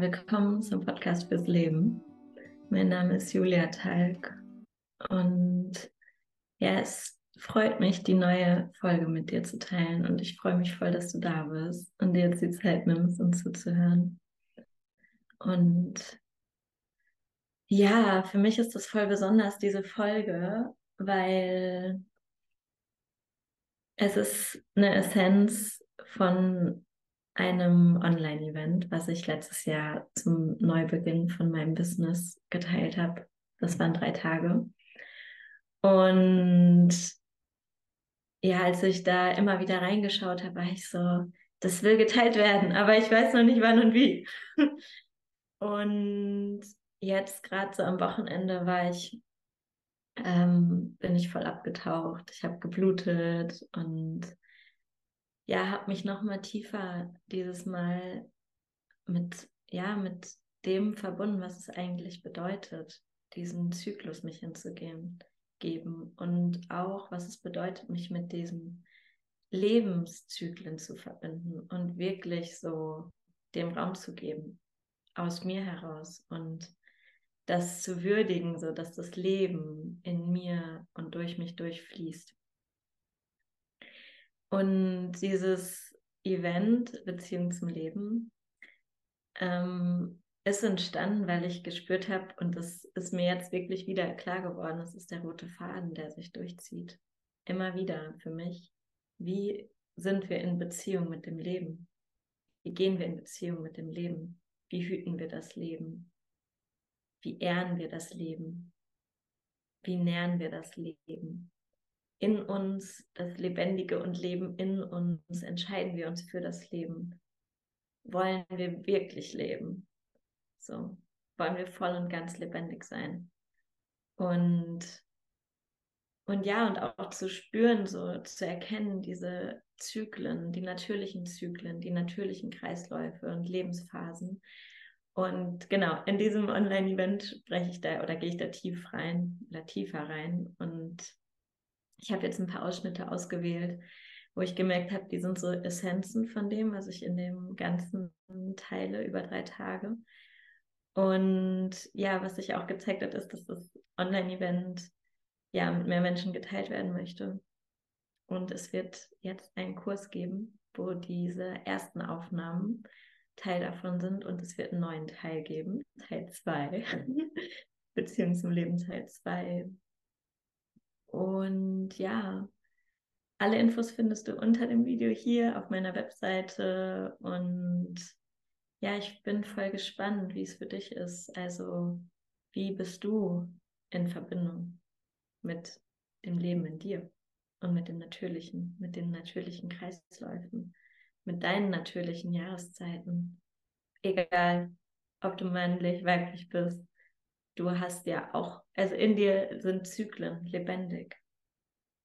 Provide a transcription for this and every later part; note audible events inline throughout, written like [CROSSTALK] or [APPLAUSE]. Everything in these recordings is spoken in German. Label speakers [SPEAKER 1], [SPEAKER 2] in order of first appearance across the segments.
[SPEAKER 1] Willkommen zum Podcast fürs Leben. Mein Name ist Julia Talg und ja, es freut mich, die neue Folge mit dir zu teilen und ich freue mich voll, dass du da bist und dir jetzt die Zeit nimmst, uns zuzuhören. Und ja, für mich ist das voll besonders, diese Folge, weil es ist eine Essenz von einem Online-Event, was ich letztes Jahr zum Neubeginn von meinem Business geteilt habe. Das waren drei Tage. Und ja, als ich da immer wieder reingeschaut habe, war ich so, das will geteilt werden, aber ich weiß noch nicht wann und wie. [LAUGHS] Und jetzt gerade so am Wochenende war ich, ähm, bin ich voll abgetaucht. Ich habe geblutet und ja, habe mich noch mal tiefer dieses Mal mit, ja, mit dem verbunden, was es eigentlich bedeutet, diesen Zyklus mich hinzugeben geben und auch, was es bedeutet, mich mit diesen Lebenszyklen zu verbinden und wirklich so dem Raum zu geben aus mir heraus und das zu würdigen, so dass das Leben in mir und durch mich durchfließt. Und dieses Event, Beziehung zum Leben, ähm, ist entstanden, weil ich gespürt habe, und das ist mir jetzt wirklich wieder klar geworden, das ist der rote Faden, der sich durchzieht. Immer wieder für mich. Wie sind wir in Beziehung mit dem Leben? Wie gehen wir in Beziehung mit dem Leben? Wie hüten wir das Leben? Wie ehren wir das Leben? Wie nähren wir das Leben? In uns, das Lebendige und Leben in uns, entscheiden wir uns für das Leben. Wollen wir wirklich leben? So, wollen wir voll und ganz lebendig sein? Und, und ja, und auch zu spüren, so zu erkennen, diese Zyklen, die natürlichen Zyklen, die natürlichen Kreisläufe und Lebensphasen. Und genau, in diesem Online-Event spreche ich da oder gehe ich da tief rein oder tiefer rein und ich habe jetzt ein paar Ausschnitte ausgewählt, wo ich gemerkt habe, die sind so Essenzen von dem, was ich in dem Ganzen teile über drei Tage. Und ja, was sich auch gezeigt hat, ist, dass das Online-Event ja mit mehr Menschen geteilt werden möchte. Und es wird jetzt einen Kurs geben, wo diese ersten Aufnahmen Teil davon sind und es wird einen neuen Teil geben, Teil 2, [LAUGHS] Beziehung zum Leben Teil 2, und ja, alle Infos findest du unter dem Video hier auf meiner Webseite. Und ja, ich bin voll gespannt, wie es für dich ist. Also, wie bist du in Verbindung mit dem Leben in dir und mit dem Natürlichen, mit den natürlichen Kreisläufen, mit deinen natürlichen Jahreszeiten? Egal, ob du männlich, weiblich bist, du hast ja auch, also in dir sind Zyklen lebendig.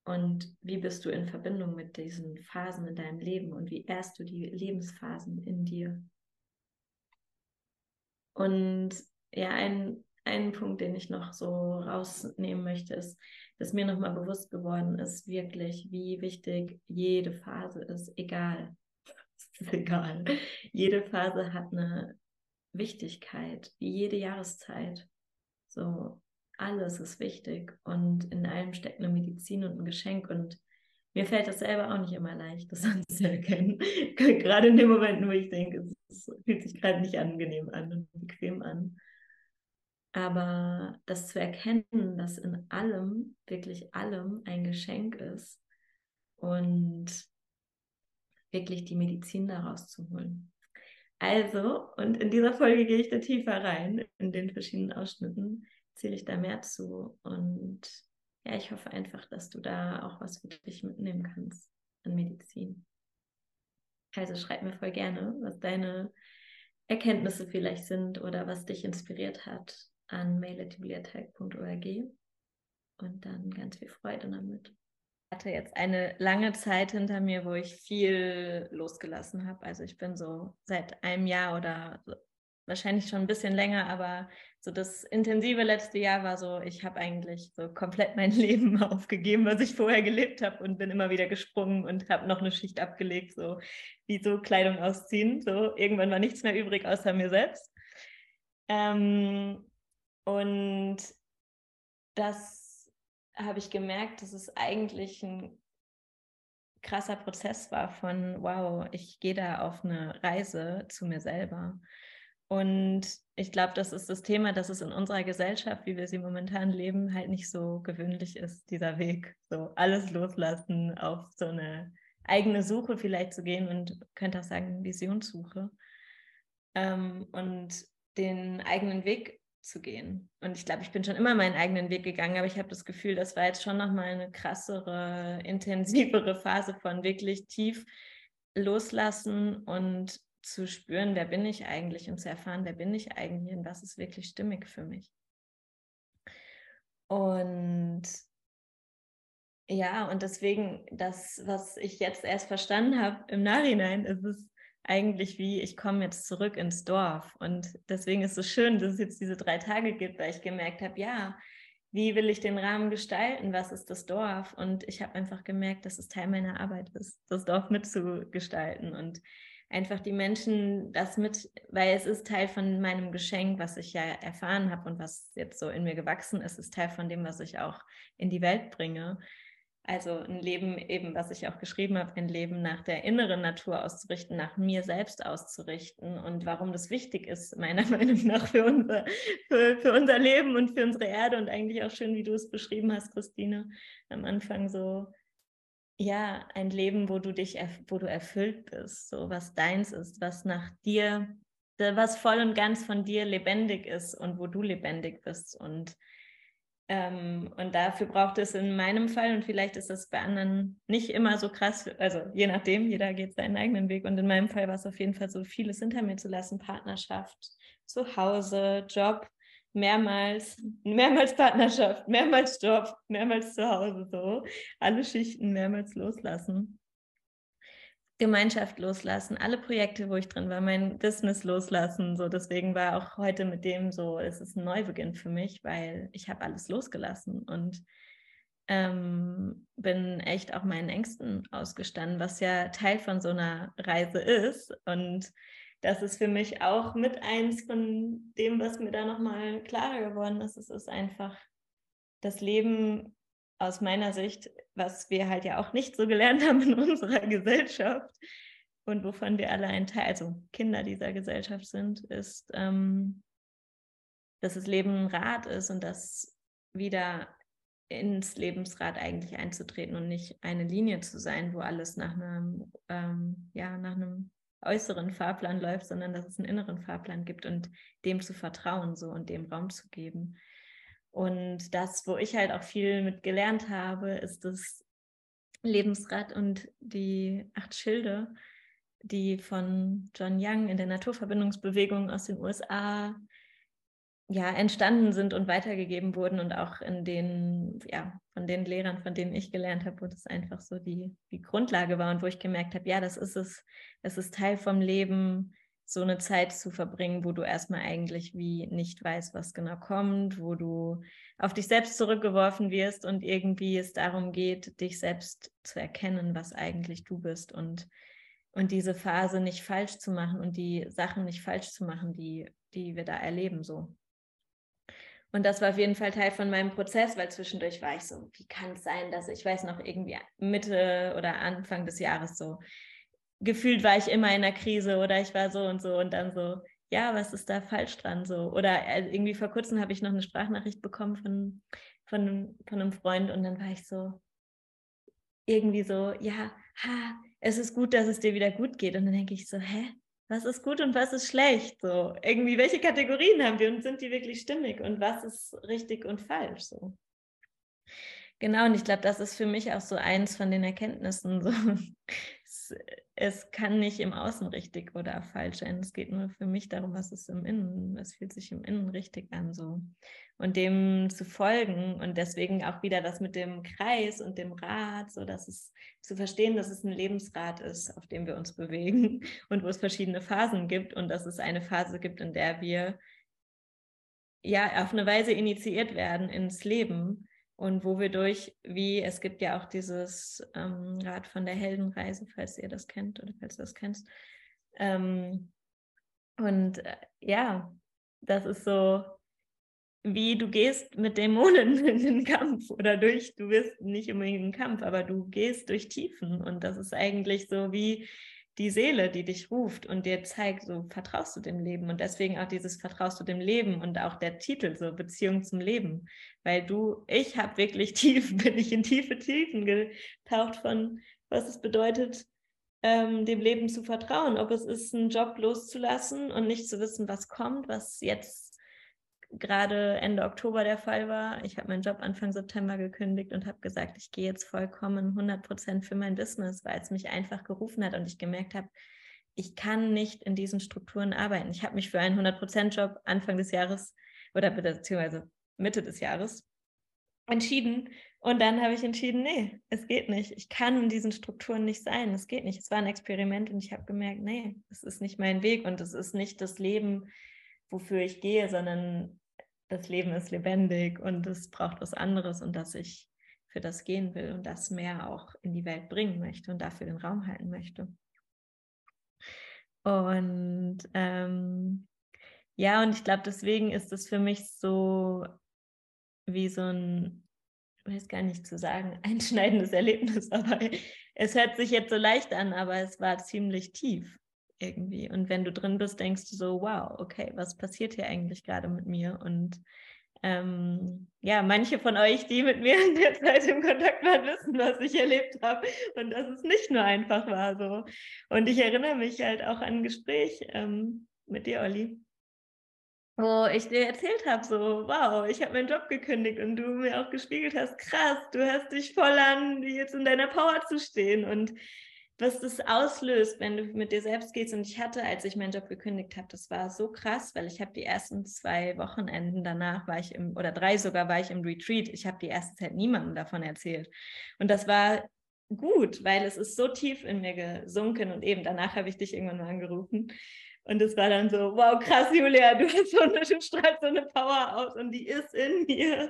[SPEAKER 1] Und wie bist du in Verbindung mit diesen Phasen in deinem Leben und wie ehrst du die Lebensphasen in dir? Und ja, ein, ein Punkt, den ich noch so rausnehmen möchte, ist, dass mir nochmal bewusst geworden ist, wirklich, wie wichtig jede Phase ist, egal. [LAUGHS] Ist egal. Jede Phase hat eine Wichtigkeit, wie jede Jahreszeit. So, alles ist wichtig und in allem steckt eine Medizin und ein Geschenk und mir fällt das selber auch nicht immer leicht, das [LAUGHS] anzuerkennen. gerade in dem Moment, wo ich denke, es fühlt sich gerade nicht angenehm an und bequem an. Aber das zu erkennen, dass in allem, wirklich allem ein Geschenk ist und wirklich die Medizin daraus zu holen. Also, und in dieser Folge gehe ich da tiefer rein, in den verschiedenen Ausschnitten, zähle ich da mehr zu. Und ja, ich hoffe einfach, dass du da auch was für dich mitnehmen kannst an Medizin. Also schreib mir voll gerne, was deine Erkenntnisse vielleicht sind oder was dich inspiriert hat an mail.juliatag.org. Und dann ganz viel Freude damit hatte jetzt eine lange Zeit hinter mir, wo ich viel losgelassen habe. Also ich bin so seit einem Jahr oder wahrscheinlich schon ein bisschen länger, aber so das intensive letzte Jahr war so, ich habe eigentlich so komplett mein [LAUGHS] Leben aufgegeben, was ich vorher gelebt habe und bin immer wieder gesprungen und habe noch eine Schicht abgelegt, so wie so Kleidung ausziehen. So irgendwann war nichts mehr übrig außer mir selbst. Ähm, und das habe ich gemerkt, dass es eigentlich ein krasser Prozess war von, wow, ich gehe da auf eine Reise zu mir selber. Und ich glaube, das ist das Thema, dass es in unserer Gesellschaft, wie wir sie momentan leben, halt nicht so gewöhnlich ist, dieser Weg. So alles loslassen, auf so eine eigene Suche vielleicht zu gehen und könnte auch sagen, Visionssuche. Ähm, und den eigenen Weg zu gehen. Und ich glaube, ich bin schon immer meinen eigenen Weg gegangen, aber ich habe das Gefühl, das war jetzt schon nochmal eine krassere, intensivere Phase von wirklich tief loslassen und zu spüren, wer bin ich eigentlich und zu erfahren, wer bin ich eigentlich und was ist wirklich stimmig für mich. Und ja, und deswegen, das, was ich jetzt erst verstanden habe im Nachhinein, ist es eigentlich wie, ich komme jetzt zurück ins Dorf. Und deswegen ist es schön, dass es jetzt diese drei Tage gibt, weil ich gemerkt habe, ja, wie will ich den Rahmen gestalten? Was ist das Dorf? Und ich habe einfach gemerkt, dass es Teil meiner Arbeit ist, das Dorf mitzugestalten und einfach die Menschen das mit, weil es ist Teil von meinem Geschenk, was ich ja erfahren habe und was jetzt so in mir gewachsen ist, ist Teil von dem, was ich auch in die Welt bringe. Also ein Leben eben, was ich auch geschrieben habe, ein Leben nach der inneren Natur auszurichten, nach mir selbst auszurichten und warum das wichtig ist, meiner [LAUGHS] Meinung nach für unser, für, für unser Leben und für unsere Erde und eigentlich auch schön, wie du es beschrieben hast, Christine, am Anfang so, ja, ein Leben, wo du dich, wo du erfüllt bist, so was deins ist, was nach dir, was voll und ganz von dir lebendig ist und wo du lebendig bist und ähm, und dafür braucht es in meinem Fall, und vielleicht ist das bei anderen nicht immer so krass, also je nachdem, jeder geht seinen eigenen Weg. Und in meinem Fall war es auf jeden Fall so, vieles hinter mir zu lassen: Partnerschaft, Zuhause, Job, mehrmals, mehrmals Partnerschaft, mehrmals Job, mehrmals zu Hause, so. Alle Schichten mehrmals loslassen. Gemeinschaft loslassen, alle Projekte, wo ich drin war, mein Business loslassen. So, deswegen war auch heute mit dem so, es ist ein Neubeginn für mich, weil ich habe alles losgelassen und ähm, bin echt auch meinen Ängsten ausgestanden, was ja Teil von so einer Reise ist. Und das ist für mich auch mit eins von dem, was mir da nochmal klarer geworden ist. Es ist einfach das Leben aus meiner Sicht, was wir halt ja auch nicht so gelernt [LAUGHS] haben in unserer Gesellschaft und wovon wir alle ein Teil, also Kinder dieser Gesellschaft sind, ist, ähm, dass das Leben ein Rad ist und das wieder ins Lebensrad eigentlich einzutreten und nicht eine Linie zu sein, wo alles nach einem, ähm, ja, nach einem äußeren Fahrplan läuft, sondern dass es einen inneren Fahrplan gibt und dem zu vertrauen so und dem Raum zu geben. Und das, wo ich halt auch viel mit gelernt habe, ist das Lebensrad und die acht Schilde, die von John Young in der Naturverbindungsbewegung aus den USA ja, entstanden sind und weitergegeben wurden und auch in den, ja, von den Lehrern, von denen ich gelernt habe, wo das einfach so die, die Grundlage war und wo ich gemerkt habe, ja, das ist es, es ist Teil vom Leben, so eine Zeit zu verbringen, wo du erstmal eigentlich wie nicht weißt, was genau kommt, wo du auf dich selbst zurückgeworfen wirst und irgendwie es darum geht, dich selbst zu erkennen, was eigentlich du bist und, und diese Phase nicht falsch zu machen und die Sachen nicht falsch zu machen, die, die wir da erleben so. Und das war auf jeden Fall Teil von meinem Prozess, weil zwischendurch war ich so, wie kann es sein, dass ich weiß noch irgendwie Mitte oder Anfang des Jahres so, gefühlt war ich immer in der Krise oder ich war so und so und dann so, ja, was ist da falsch dran so? Oder äh, irgendwie vor kurzem habe ich noch eine Sprachnachricht bekommen von, von, von einem Freund und dann war ich so, irgendwie so, ja, ha, es ist gut, dass es dir wieder gut geht. Und dann denke ich so, hä? Was ist gut und was ist schlecht? So, irgendwie, welche Kategorien haben wir und sind die wirklich stimmig und was ist richtig und falsch? So. Genau, und ich glaube, das ist für mich auch so eins von den Erkenntnissen. So [LAUGHS] es kann nicht im Außen richtig oder falsch sein. Es geht nur für mich darum, was ist im Innen. Was fühlt sich im Innen richtig an so. Und dem zu folgen und deswegen auch wieder das mit dem Kreis und dem Rad, so dass es zu verstehen, dass es ein Lebensrad ist, auf dem wir uns bewegen [LAUGHS] und wo es verschiedene Phasen gibt und dass es eine Phase gibt, in der wir ja auf eine Weise initiiert werden ins Leben, und wo wir durch, wie es gibt ja auch dieses ähm, Rad von der Heldenreise, falls ihr das kennt oder falls du das kennst. Ähm, und äh, ja, das ist so, wie du gehst mit Dämonen [LAUGHS] in den Kampf oder durch, du wirst nicht unbedingt in den Kampf, aber du gehst durch Tiefen und das ist eigentlich so wie die Seele, die dich ruft und dir zeigt, so vertraust du dem Leben und deswegen auch dieses vertraust du dem Leben und auch der Titel so Beziehung zum Leben, weil du, ich habe wirklich [LAUGHS] tief, bin ich in tiefe Tiefen getaucht von, was es bedeutet, ähm, dem Leben zu vertrauen, ob es ist, einen Job loszulassen und nicht zu wissen, was kommt, was jetzt gerade Ende Oktober der Fall war. Ich habe meinen Job Anfang September gekündigt und habe gesagt, ich gehe jetzt vollkommen 100 Prozent für mein Business, weil es mich einfach gerufen hat und ich gemerkt habe, ich kann nicht in diesen Strukturen arbeiten. Ich habe mich für einen 100 Prozent Job Anfang des Jahres oder beziehungsweise Mitte des Jahres entschieden und dann habe ich entschieden, nee, es geht nicht. Ich kann in diesen Strukturen nicht sein. Es geht nicht. Es war ein Experiment und ich habe gemerkt, nee, es ist nicht mein Weg und es ist nicht das Leben, wofür ich gehe, sondern das Leben ist lebendig und es braucht was anderes und dass ich für das gehen will und das mehr auch in die Welt bringen möchte und dafür den Raum halten möchte. Und ähm, ja, und ich glaube, deswegen ist es für mich so wie so ein, ich weiß gar nicht zu sagen, [LAUGHS] einschneidendes Erlebnis, aber es hört sich jetzt so leicht an, aber es war ziemlich tief irgendwie. Und wenn du drin bist, denkst du so, wow, okay, was passiert hier eigentlich gerade mit mir? Und ähm, ja, manche von euch, die mit mir [LAUGHS] in der Zeit im Kontakt waren, wissen, was ich erlebt habe und dass es nicht nur einfach war so. Und ich erinnere mich halt auch an ein Gespräch ähm, mit dir, Olli, wo ich dir erzählt habe, so, wow, ich habe meinen Job gekündigt und du mir auch gespiegelt hast, krass, du hast dich voll an, jetzt in deiner Power zu stehen und was das auslöst, wenn du mit dir selbst gehst. Und ich hatte, als ich meinen Job gekündigt habe, das war so krass, weil ich habe die ersten zwei Wochenenden danach war ich im, oder drei sogar war ich im Retreat. Ich habe die erste Zeit niemandem davon erzählt. Und das war gut, weil es ist so tief in mir gesunken und eben danach habe ich dich irgendwann mal angerufen und es war dann so, wow, krass, Julia, du hast so eine, strahlst so eine Power aus und die ist in mir.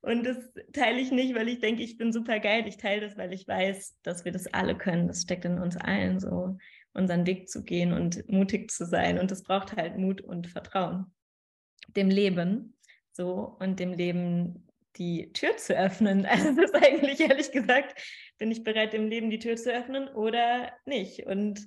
[SPEAKER 1] Und das teile ich nicht, weil ich denke, ich bin super geil. Ich teile das, weil ich weiß, dass wir das alle können. Das steckt in uns allen, so unseren Weg zu gehen und mutig zu sein. Und das braucht halt Mut und Vertrauen. Dem Leben, so, und dem Leben die Tür zu öffnen. [LAUGHS] Also das ist eigentlich ehrlich gesagt, bin ich bereit, dem Leben die Tür zu öffnen oder nicht? Und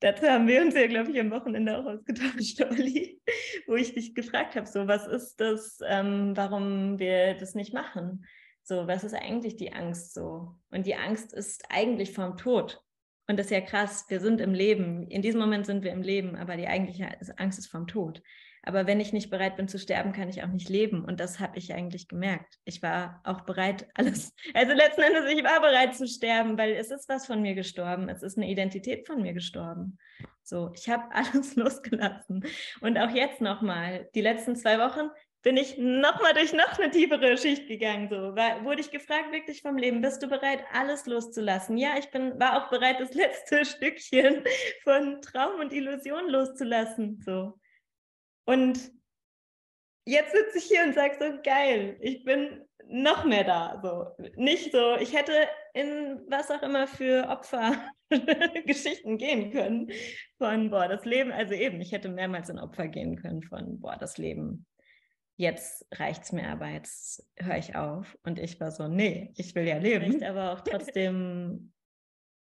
[SPEAKER 1] Dazu haben wir uns ja, glaube ich, am Wochenende auch ausgetauscht, [LAUGHS] Olli, wo ich dich gefragt habe, so, was ist das, ähm, warum wir das nicht machen? So, was ist eigentlich die Angst so? Und die Angst ist eigentlich vom Tod. Und das ist ja krass, wir sind im Leben. In diesem Moment sind wir im Leben, aber die eigentliche Angst ist vom Tod. Aber wenn ich nicht bereit bin zu sterben, kann ich auch nicht leben. Und das habe ich eigentlich gemerkt. Ich war auch bereit, [LAUGHS] alles. Also letzten Endes, ich war bereit zu sterben, weil es ist was von mir gestorben. Es ist eine Identität von mir gestorben. So, ich habe [LAUGHS] alles losgelassen. Und auch jetzt nochmal, die letzten zwei Wochen bin ich nochmal durch noch eine tiefere Schicht gegangen. So, war, wurde ich gefragt wirklich vom Leben, bist du bereit, alles loszulassen? Ja, ich bin, war auch bereit, das [LAUGHS] letzte Stückchen von Traum und Illusion loszulassen. So. Und jetzt sitze ich hier und sage so, geil, ich bin noch mehr da. So. Nicht so, ich hätte in was auch immer für Opfergeschichten [LAUGHS] gehen können. Von, boah, das Leben, also eben, ich hätte mehrmals in Opfer gehen können von, boah, das Leben. Jetzt reicht es mir, aber jetzt höre ich auf. Und ich war so, nee, ich will ja leben. Ich aber auch trotzdem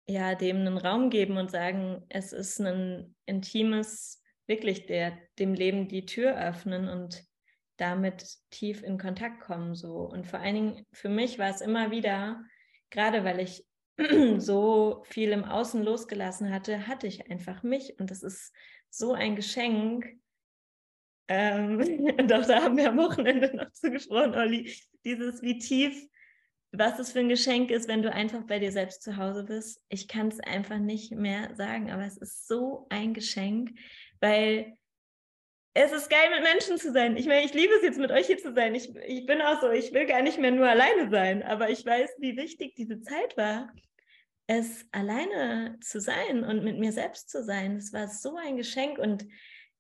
[SPEAKER 1] ja, dem einen Raum geben und sagen, es ist ein intimes wirklich der, dem Leben die Tür öffnen und damit tief in Kontakt kommen. So. Und vor allen Dingen für mich war es immer wieder, gerade weil ich [CLEARS THROAT] so viel im Außen losgelassen hatte, hatte ich einfach mich. Und das ist so ein Geschenk. Ähm, [LAUGHS] doch da haben wir am Wochenende noch zugesprochen, Olli. Dieses, wie tief, was es für ein Geschenk ist, wenn du einfach bei dir selbst zu Hause bist. Ich kann es einfach nicht mehr sagen, aber es ist so ein Geschenk, weil es ist geil, mit Menschen zu sein. Ich meine, ich liebe es jetzt, mit euch hier zu sein. Ich, ich bin auch so, ich will gar nicht mehr nur alleine sein, aber ich weiß, wie wichtig diese Zeit war, es alleine zu sein und mit mir selbst zu sein. Es war so ein Geschenk und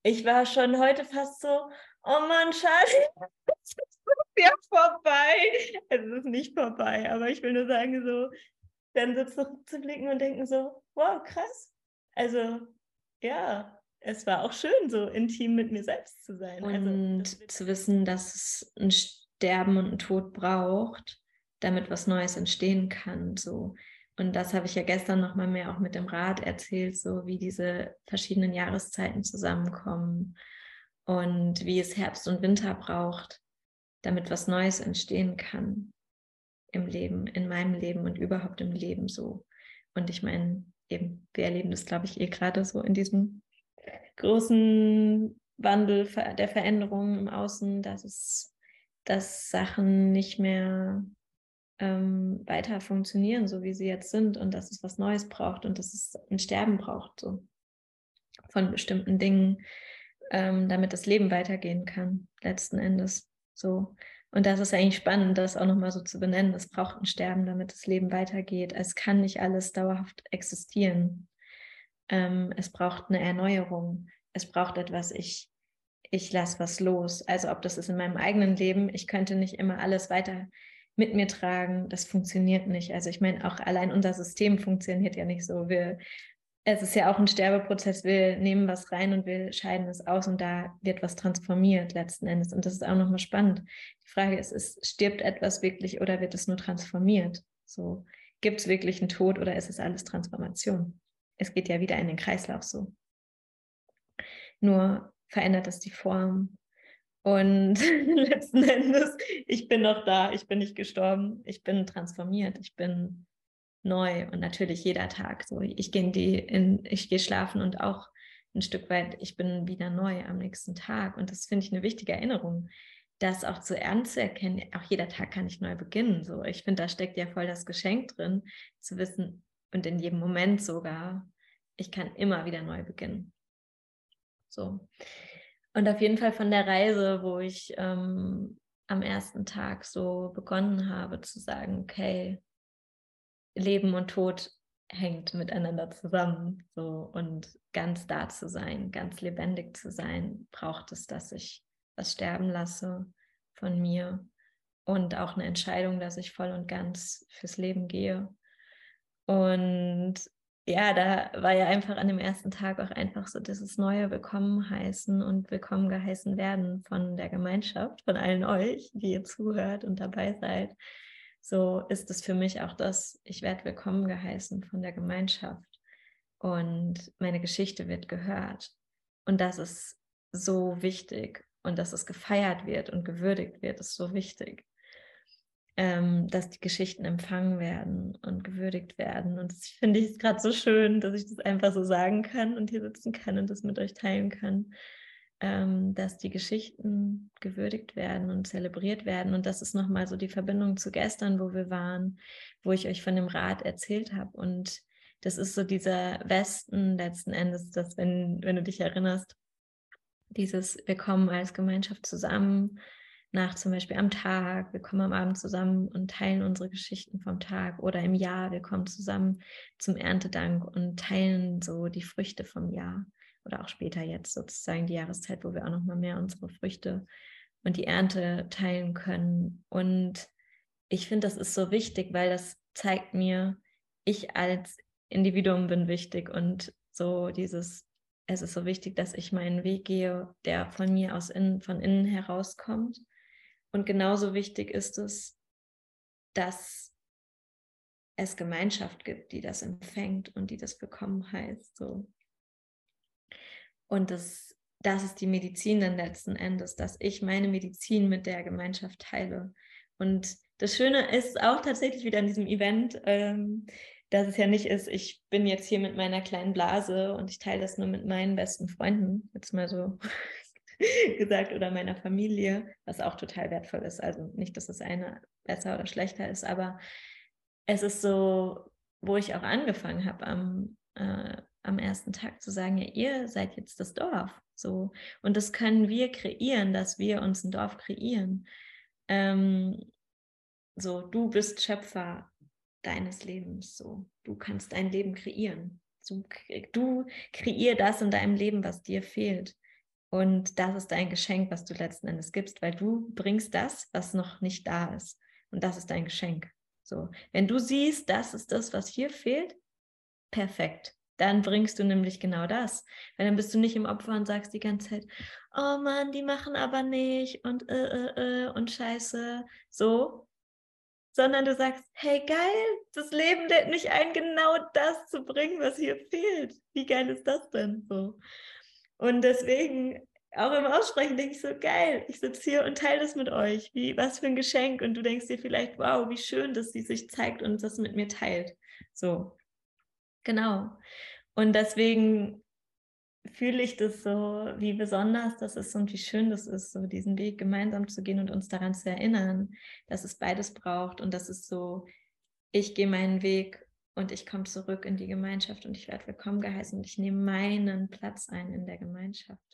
[SPEAKER 1] ich war schon heute fast so, oh Mann, schade, [LAUGHS] es ist ja vorbei. Es ist nicht vorbei, aber ich will nur sagen, so, dann so zurückzublicken und denken so, wow, krass. Also, ja,
[SPEAKER 2] es war auch schön, so intim mit mir selbst zu sein.
[SPEAKER 1] Also, und also, zu wissen, dass es ein Sterben und ein Tod braucht, damit was Neues entstehen kann. So. Und das habe ich ja gestern noch mal mehr auch mit dem Rat erzählt, so wie diese verschiedenen Jahreszeiten zusammenkommen und wie es Herbst und Winter braucht, damit was Neues entstehen kann im Leben, in meinem Leben und überhaupt im Leben so. Und ich meine, eben, wir erleben das, glaube ich, eh gerade so in diesem großen Wandel der Veränderungen im Außen, dass es, dass Sachen nicht mehr ähm, weiter funktionieren, so wie sie jetzt sind, und dass es was Neues braucht und dass es ein Sterben braucht, so von bestimmten Dingen, ähm, damit das Leben weitergehen kann, letzten Endes. So. Und das ist eigentlich spannend, das auch nochmal so zu benennen. Es braucht ein Sterben, damit das Leben weitergeht. Es kann nicht alles dauerhaft existieren. Ähm, es braucht eine Erneuerung. Es braucht etwas, ich, ich lasse was los. Also ob das ist in meinem eigenen Leben, ich könnte nicht immer alles weiter mit mir tragen, das funktioniert nicht. Also ich meine, auch allein unser System funktioniert ja nicht so. Wir es ist ja auch ein Sterbeprozess. Wir nehmen was rein und wir scheiden es aus und da wird was transformiert letzten Endes. Und das ist auch nochmal spannend. Die Frage ist, ist, stirbt etwas wirklich oder wird es nur transformiert? So, gibt es wirklich einen Tod oder ist es alles Transformation? Es geht ja wieder in den Kreislauf so. Nur verändert es die Form. Und [LAUGHS] letzten Endes, ich bin noch da, ich bin nicht gestorben, ich bin transformiert, ich bin neu und natürlich jeder Tag so. Ich gehe die in, ich gehe schlafen und auch ein Stück weit, ich bin wieder neu am nächsten Tag und das finde ich eine wichtige Erinnerung, das auch zu ernst zu erkennen. Auch jeder Tag kann ich neu beginnen. So, ich finde, da steckt ja voll das Geschenk drin, zu wissen und in jedem Moment sogar, ich kann immer wieder neu beginnen. So. Und auf jeden Fall von der Reise, wo ich ähm, am ersten Tag so begonnen habe zu sagen, okay, Leben und Tod hängt miteinander zusammen. So und ganz da zu sein, ganz lebendig zu sein, braucht es, dass ich was sterben lasse von mir und auch eine Entscheidung, dass ich voll und ganz fürs Leben gehe. Und ja, da war ja einfach an dem ersten Tag auch einfach so dieses neue Willkommen heißen und willkommen geheißen werden von der Gemeinschaft, von allen euch, die ihr zuhört und dabei seid so ist es für mich auch das, ich werde willkommen geheißen von der Gemeinschaft und meine Geschichte wird gehört. Und das ist so wichtig und dass es gefeiert wird und gewürdigt wird, ist so wichtig. Ähm, dass die Geschichten empfangen werden und gewürdigt werden. Und das finde ich gerade so schön, dass ich das einfach so sagen kann und hier sitzen kann und das mit euch teilen kann ähm, dass die Geschichten gewürdigt werden und zelebriert werden. Und das ist nochmal so die Verbindung zu gestern, wo wir waren, wo ich euch von dem Rat erzählt habe. Und das ist so dieser Westen letzten Endes, dass, wenn, wenn du dich erinnerst, dieses, wir kommen als Gemeinschaft zusammen, nach zum Beispiel am Tag, wir kommen am Abend zusammen und teilen unsere Geschichten vom Tag oder im Jahr, wir kommen zusammen zum Erntedank und teilen so die Früchte vom Jahr oder auch später jetzt sozusagen die Jahreszeit, wo wir auch noch mal mehr unsere Früchte und die Ernte teilen können. Und ich finde, das ist so wichtig, weil das zeigt mir, ich als Individuum bin wichtig und so dieses, es ist so wichtig, dass ich meinen Weg gehe, der von mir aus innen, von innen herauskommt. Und genauso wichtig ist es, dass es Gemeinschaft gibt, die das empfängt und die das bekommen heißt. So. Und das, das ist die Medizin dann letzten Endes, dass ich meine Medizin mit der Gemeinschaft teile. Und das Schöne ist auch tatsächlich wieder an diesem Event, ähm, dass es ja nicht ist, ich bin jetzt hier mit meiner kleinen Blase und ich teile das nur mit meinen besten Freunden, jetzt mal so [LAUGHS] gesagt, oder meiner Familie, was auch total wertvoll ist. Also nicht, dass das eine besser oder schlechter ist, aber es ist so, wo ich auch angefangen habe am äh, am ersten Tag zu sagen, ja, ihr seid jetzt das Dorf. So. Und das können wir kreieren, dass wir uns ein Dorf kreieren. Ähm, so, du bist Schöpfer deines Lebens. So, du kannst dein Leben kreieren. So, du kreier das in deinem Leben, was dir fehlt. Und das ist dein Geschenk, was du letzten Endes gibst, weil du bringst das, was noch nicht da ist. Und das ist dein Geschenk. So, wenn du siehst, das ist das, was hier fehlt, perfekt dann bringst du nämlich genau das. Weil dann bist du nicht im Opfer und sagst die ganze Zeit, oh Mann, die machen aber nicht und äh, äh, äh und scheiße, so. Sondern du sagst, hey geil, das Leben lädt mich ein, genau das zu bringen, was hier fehlt. Wie geil ist das denn so? Und deswegen, auch im Aussprechen, denke ich so, geil, ich sitze hier und teile das mit euch. Wie, was für ein Geschenk. Und du denkst dir vielleicht, wow, wie schön, dass sie sich zeigt und das mit mir teilt. So. Genau. Und deswegen fühle ich das so, wie besonders das ist und wie schön das ist, so diesen Weg gemeinsam zu gehen und uns daran zu erinnern, dass es beides braucht und dass es so, ich gehe meinen Weg und ich komme zurück in die Gemeinschaft und ich werde willkommen geheißen und ich nehme meinen Platz ein in der Gemeinschaft.